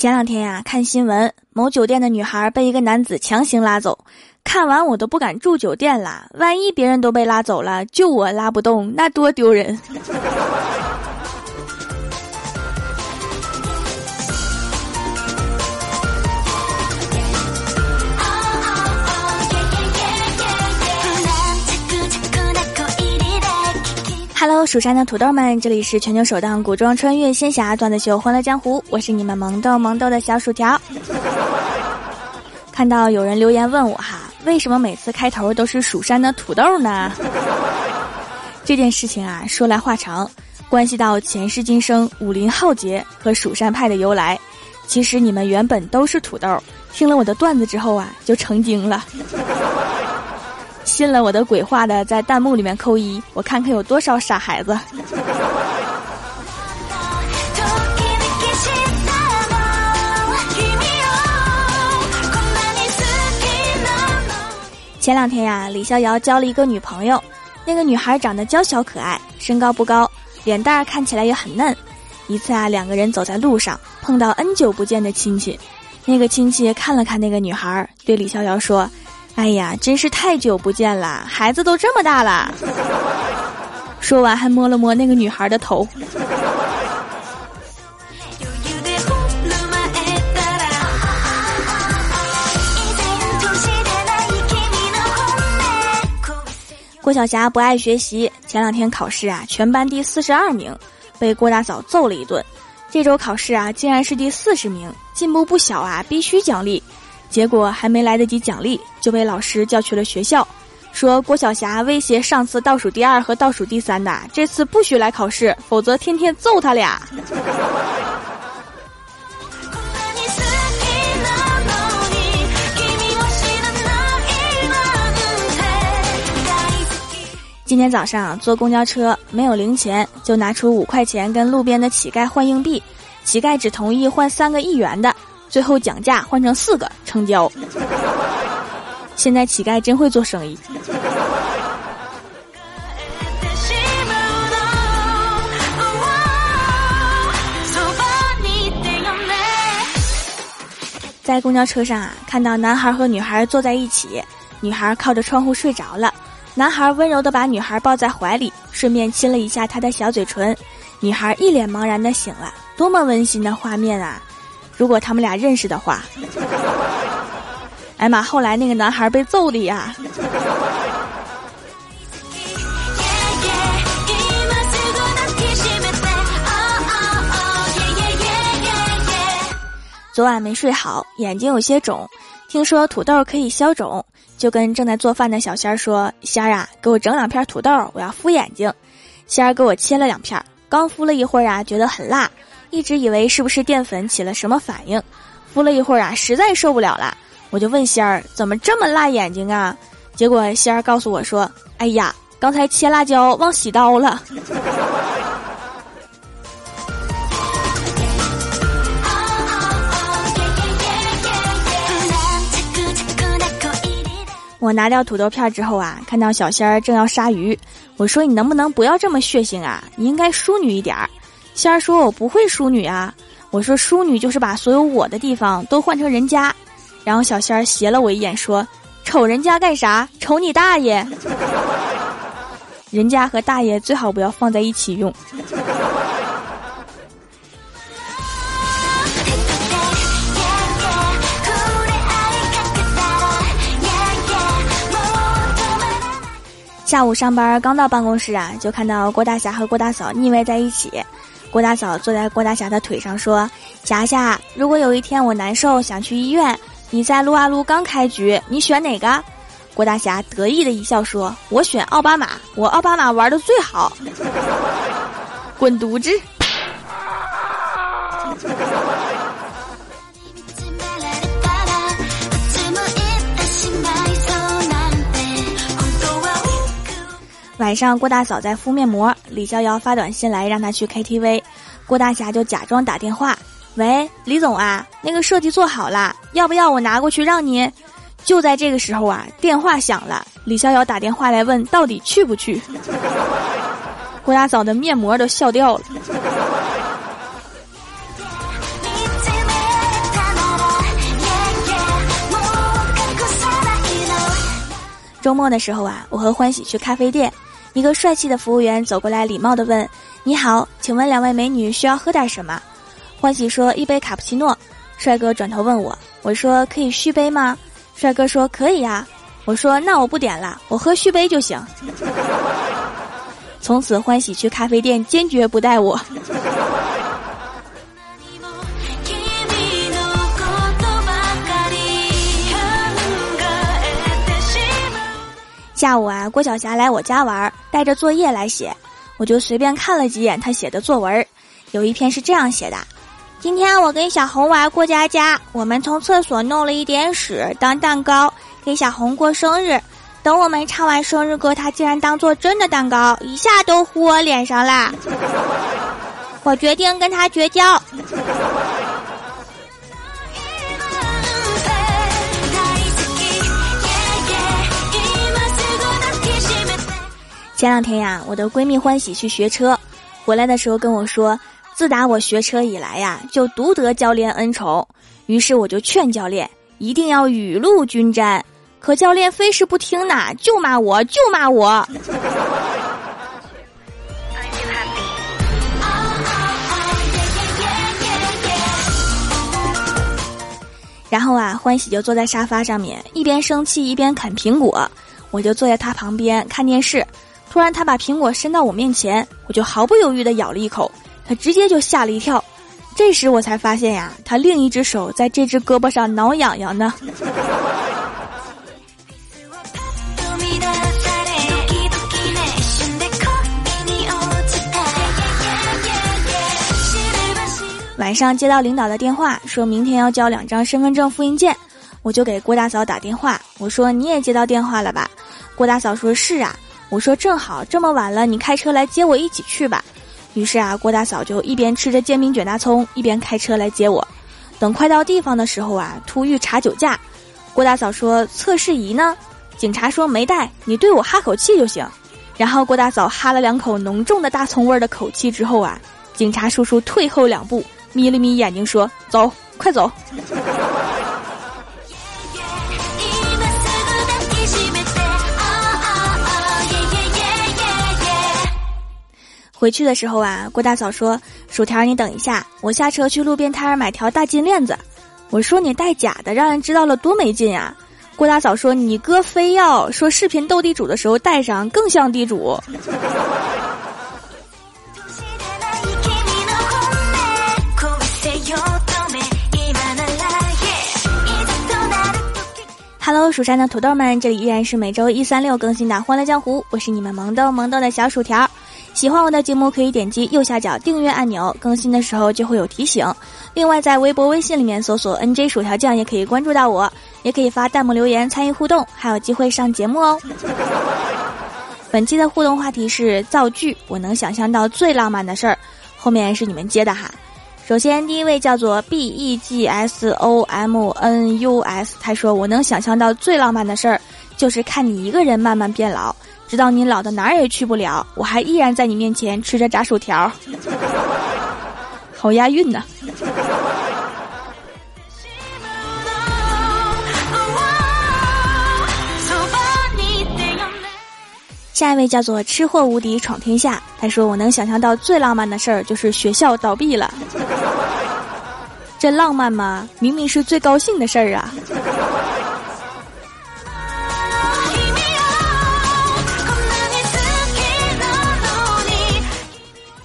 前两天呀，看新闻，某酒店的女孩被一个男子强行拉走，看完我都不敢住酒店啦。万一别人都被拉走了，就我拉不动，那多丢人。蜀山的土豆们，这里是全球首档古装穿越仙侠段子秀《欢乐江湖》，我是你们萌豆萌豆的小薯条。看到有人留言问我哈，为什么每次开头都是蜀山的土豆呢？这件事情啊，说来话长，关系到前世今生、武林浩劫和蜀山派的由来。其实你们原本都是土豆，听了我的段子之后啊，就成精了。信了我的鬼话的，在弹幕里面扣一，我看看有多少傻孩子。前两天呀，李逍遥交了一个女朋友，那个女孩长得娇小可爱，身高不高，脸蛋儿看起来也很嫩。一次啊，两个人走在路上，碰到 N 久不见的亲戚，那个亲戚看了看那个女孩，对李逍遥说。哎呀，真是太久不见了，孩子都这么大了。说完还摸了摸那个女孩的头。郭晓霞不爱学习，前两天考试啊，全班第四十二名，被郭大嫂揍了一顿。这周考试啊，竟然是第四十名，进步不小啊，必须奖励。结果还没来得及奖励，就被老师叫去了学校，说郭晓霞威胁上次倒数第二和倒数第三的，这次不许来考试，否则天天揍他俩。今天早上坐公交车没有零钱，就拿出五块钱跟路边的乞丐换硬币，乞丐只同意换三个一元的。最后讲价换成四个成交。现在乞丐真会做生意。在公交车上啊，看到男孩和女孩坐在一起，女孩靠着窗户睡着了，男孩温柔的把女孩抱在怀里，顺便亲了一下她的小嘴唇，女孩一脸茫然的醒了，多么温馨的画面啊！如果他们俩认识的话，哎妈！后来那个男孩被揍的呀。昨晚没睡好，眼睛有些肿，听说土豆可以消肿，就跟正在做饭的小仙儿说：“仙儿啊，给我整两片土豆，我要敷眼睛。”仙儿给我切了两片，刚敷了一会儿啊，觉得很辣。一直以为是不是淀粉起了什么反应，敷了一会儿啊，实在受不了了，我就问仙儿怎么这么辣眼睛啊？结果仙儿告诉我说：“哎呀，刚才切辣椒忘洗刀了。”我拿掉土豆片之后啊，看到小仙儿正要杀鱼，我说：“你能不能不要这么血腥啊？你应该淑女一点儿。”仙儿说：“我不会淑女啊。”我说：“淑女就是把所有我的地方都换成人家。”然后小仙儿斜了我一眼说：“瞅人家干啥？瞅你大爷！人家和大爷最好不要放在一起用。”下午上班刚到办公室啊，就看到郭大侠和郭大嫂腻歪在一起。郭大嫂坐在郭大侠的腿上说：“霞霞，如果有一天我难受想去医院，你在撸啊撸刚开局，你选哪个？”郭大侠得意的一笑说：“我选奥巴马，我奥巴马玩的最好。”滚犊子！晚上郭大嫂在敷面膜，李逍遥发短信来让她去 KTV，郭大侠就假装打电话，喂，李总啊，那个设计做好了，要不要我拿过去让你？就在这个时候啊，电话响了，李逍遥打电话来问到底去不去。郭大嫂的面膜都笑掉了。周末的时候啊，我和欢喜去咖啡店。一个帅气的服务员走过来，礼貌的问：“你好，请问两位美女需要喝点什么？”欢喜说：“一杯卡布奇诺。”帅哥转头问我：“我说可以续杯吗？”帅哥说：“可以呀。”我说：“那我不点了，我喝续杯就行。”从此欢喜去咖啡店坚决不带我。下午啊，郭晓霞来我家玩，带着作业来写，我就随便看了几眼她写的作文，有一篇是这样写的：今天我跟小红玩过家家，我们从厕所弄了一点屎当蛋糕给小红过生日，等我们唱完生日歌，她竟然当做真的蛋糕，一下都糊我脸上啦！我决定跟她绝交。前两天呀，我的闺蜜欢喜去学车，回来的时候跟我说，自打我学车以来呀，就独得教练恩宠。于是我就劝教练一定要雨露均沾，可教练非是不听呐，就骂我就骂我。然后啊，欢喜就坐在沙发上面，一边生气一边啃苹果，我就坐在他旁边看电视。突然，他把苹果伸到我面前，我就毫不犹豫地咬了一口，他直接就吓了一跳。这时我才发现呀，他另一只手在这只胳膊上挠痒痒呢。晚上接到领导的电话，说明天要交两张身份证复印件，我就给郭大嫂打电话，我说你也接到电话了吧？郭大嫂说是啊。我说正好这么晚了，你开车来接我一起去吧。于是啊，郭大嫂就一边吃着煎饼卷大葱，一边开车来接我。等快到地方的时候啊，突遇查酒驾。郭大嫂说：“测试仪呢？”警察说：“没带，你对我哈口气就行。”然后郭大嫂哈了两口浓重的大葱味儿的口气之后啊，警察叔叔退后两步，眯了眯眼睛说：“走，快走。”回去的时候啊，郭大嫂说：“薯条，你等一下，我下车去路边摊买条大金链子。”我说：“你戴假的，让人知道了多没劲呀！”郭大嫂说：“你哥非要说视频斗地主的时候戴上，更像地主。” Hello，蜀山的土豆们，这里依然是每周一、三、六更新的《欢乐江湖》，我是你们萌豆萌豆的小薯条。喜欢我的节目，可以点击右下角订阅按钮，更新的时候就会有提醒。另外，在微博、微信里面搜索 “nj 薯条酱”也可以关注到我，也可以发弹幕留言参与互动，还有机会上节目哦。本期的互动话题是造句，我能想象到最浪漫的事儿，后面是你们接的哈。首先，第一位叫做 b e g s o m n u s，他说我能想象到最浪漫的事儿，就是看你一个人慢慢变老。直到你老的哪儿也去不了，我还依然在你面前吃着炸薯条，好押韵呢。下一位叫做吃货无敌闯天下，他说我能想象到最浪漫的事儿就是学校倒闭了，这浪漫吗？明明是最高兴的事儿啊。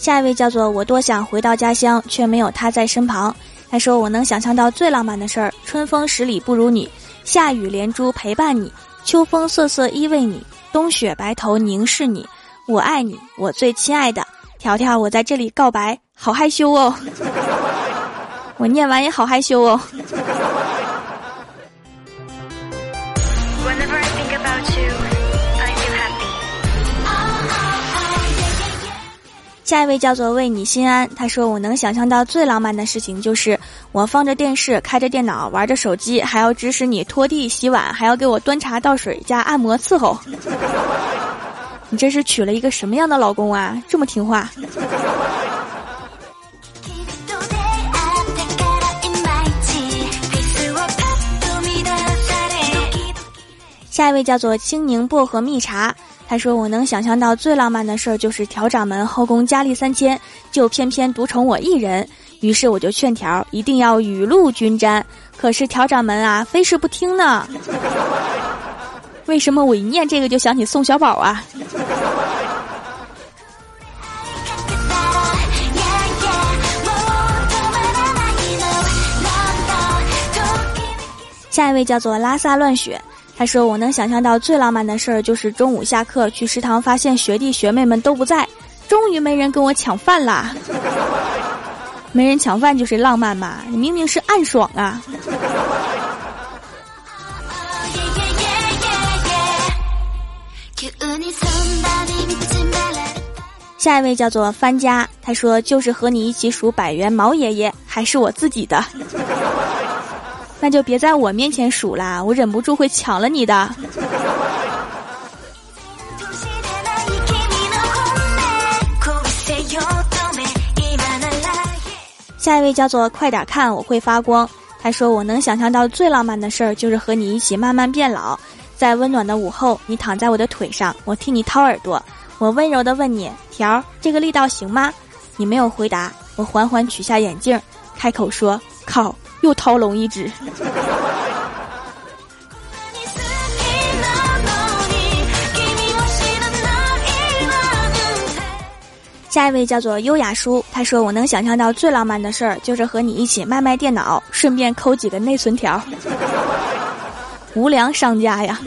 下一位叫做我多想回到家乡，却没有他在身旁。他说我能想象到最浪漫的事儿：春风十里不如你，夏雨连珠陪伴你，秋风瑟瑟依偎你，冬雪白头凝视你。我爱你，我最亲爱的条条，我在这里告白，好害羞哦。我念完也好害羞哦。下一位叫做为你心安，他说我能想象到最浪漫的事情就是我放着电视，开着电脑，玩着手机，还要指使你拖地、洗碗，还要给我端茶倒水加按摩伺候。你这是娶了一个什么样的老公啊？这么听话。下一位叫做青柠薄荷蜜茶，他说：“我能想象到最浪漫的事儿就是调掌门后宫佳丽三千，就偏偏独宠我一人。于是我就劝条一定要雨露均沾，可是调掌门啊，非是不听呢。为什么我一念这个就想起宋小宝啊？” 下一位叫做拉萨乱雪，他说：“我能想象到最浪漫的事儿就是中午下课去食堂，发现学弟学妹们都不在，终于没人跟我抢饭啦！没人抢饭就是浪漫嘛？你明明是暗爽啊！”下一位叫做番家，他说：“就是和你一起数百元毛爷爷，还是我自己的。”那就别在我面前数啦，我忍不住会抢了你的。下一位叫做快点看我会发光，他说我能想象到最浪漫的事儿就是和你一起慢慢变老，在温暖的午后，你躺在我的腿上，我替你掏耳朵，我温柔的问你条这个力道行吗？你没有回答，我缓缓取下眼镜，开口说靠。又掏龙一只。下一位叫做优雅叔，他说：“我能想象到最浪漫的事儿，就是和你一起卖卖电脑，顺便抠几个内存条。无良商家呀！”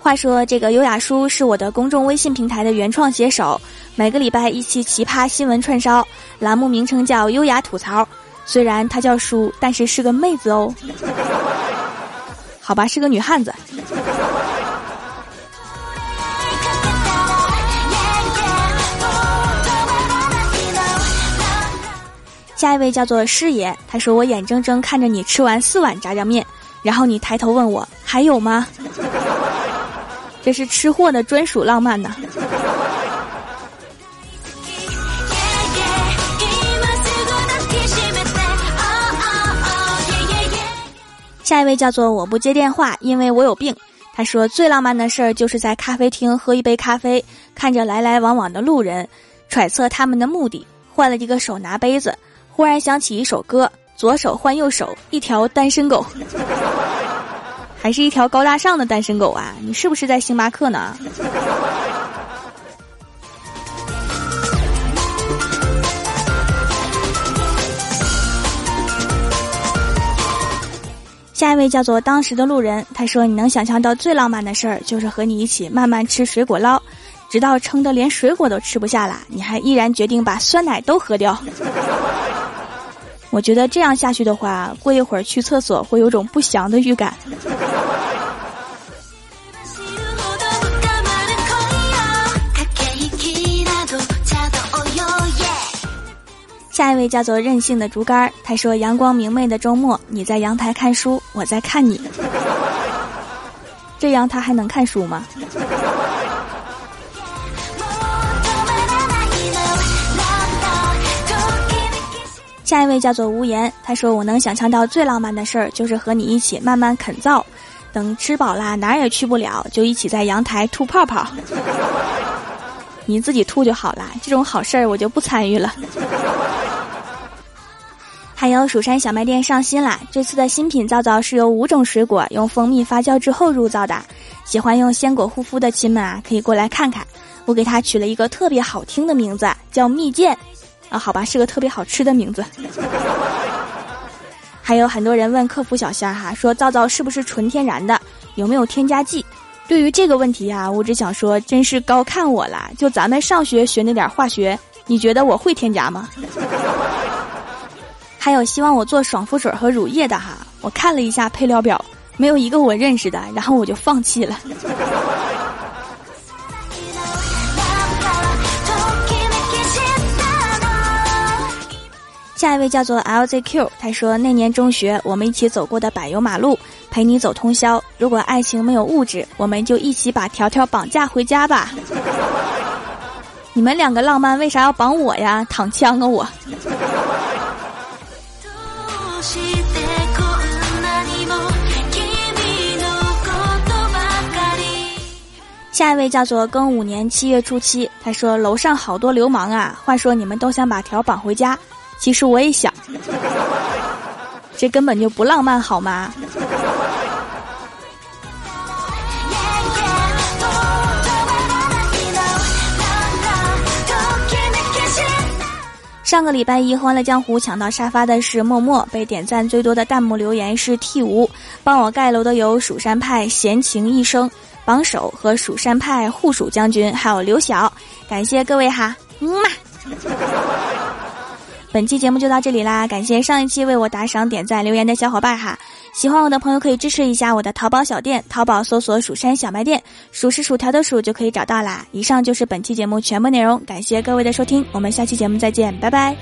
话说，这个优雅叔是我的公众微信平台的原创写手，每个礼拜一期奇葩新闻串烧，栏目名称叫“优雅吐槽”。虽然她叫叔，但是是个妹子哦。好吧，是个女汉子。下一位叫做师爷，他说：“我眼睁睁看着你吃完四碗炸酱面，然后你抬头问我还有吗？”这是吃货的专属浪漫呢。下一位叫做我不接电话，因为我有病。他说最浪漫的事儿就是在咖啡厅喝一杯咖啡，看着来来往往的路人，揣测他们的目的，换了一个手拿杯子，忽然想起一首歌：左手换右手，一条单身狗，还是一条高大上的单身狗啊！你是不是在星巴克呢？下一位叫做当时的路人，他说：“你能想象到最浪漫的事儿，就是和你一起慢慢吃水果捞，直到撑得连水果都吃不下了，你还依然决定把酸奶都喝掉。我觉得这样下去的话，过一会儿去厕所会有种不祥的预感。”下一位叫做任性的竹竿，他说：“阳光明媚的周末，你在阳台看书，我在看你。这样他还能看书吗？”下一位叫做无言，他说：“我能想象到最浪漫的事儿，就是和你一起慢慢啃灶，等吃饱啦，哪儿也去不了，就一起在阳台吐泡泡。你自己吐就好啦，这种好事儿我就不参与了。”还有蜀山小卖店上新啦！这次的新品皂皂是由五种水果用蜂蜜发酵之后入皂的。喜欢用鲜果护肤的亲们啊，可以过来看看。我给它取了一个特别好听的名字，叫蜜饯。啊，好吧，是个特别好吃的名字。还有很多人问客服小仙儿哈，说皂皂是不是纯天然的，有没有添加剂？对于这个问题啊，我只想说，真是高看我了。就咱们上学学那点化学，你觉得我会添加吗？还有希望我做爽肤水和乳液的哈，我看了一下配料表，没有一个我认识的，然后我就放弃了。下一位叫做 LZQ，他说那年中学我们一起走过的柏油马路，陪你走通宵。如果爱情没有物质，我们就一起把条条绑架回家吧。你们两个浪漫，为啥要绑我呀？躺枪啊我！下一位叫做庚午年七月初七，他说楼上好多流氓啊，话说你们都想把条绑回家，其实我也想，这根本就不浪漫好吗？上个礼拜一，欢乐江湖抢到沙发的是默默，被点赞最多的弹幕留言是 T 五，帮我盖楼的有蜀山派闲情一生。榜首和蜀山派护蜀将军，还有刘晓，感谢各位哈，嗯嘛。本期节目就到这里啦，感谢上一期为我打赏、点赞、留言的小伙伴哈。喜欢我的朋友可以支持一下我的淘宝小店，淘宝搜索“蜀山小卖店”，数是薯条的数就可以找到啦。以上就是本期节目全部内容，感谢各位的收听，我们下期节目再见，拜拜。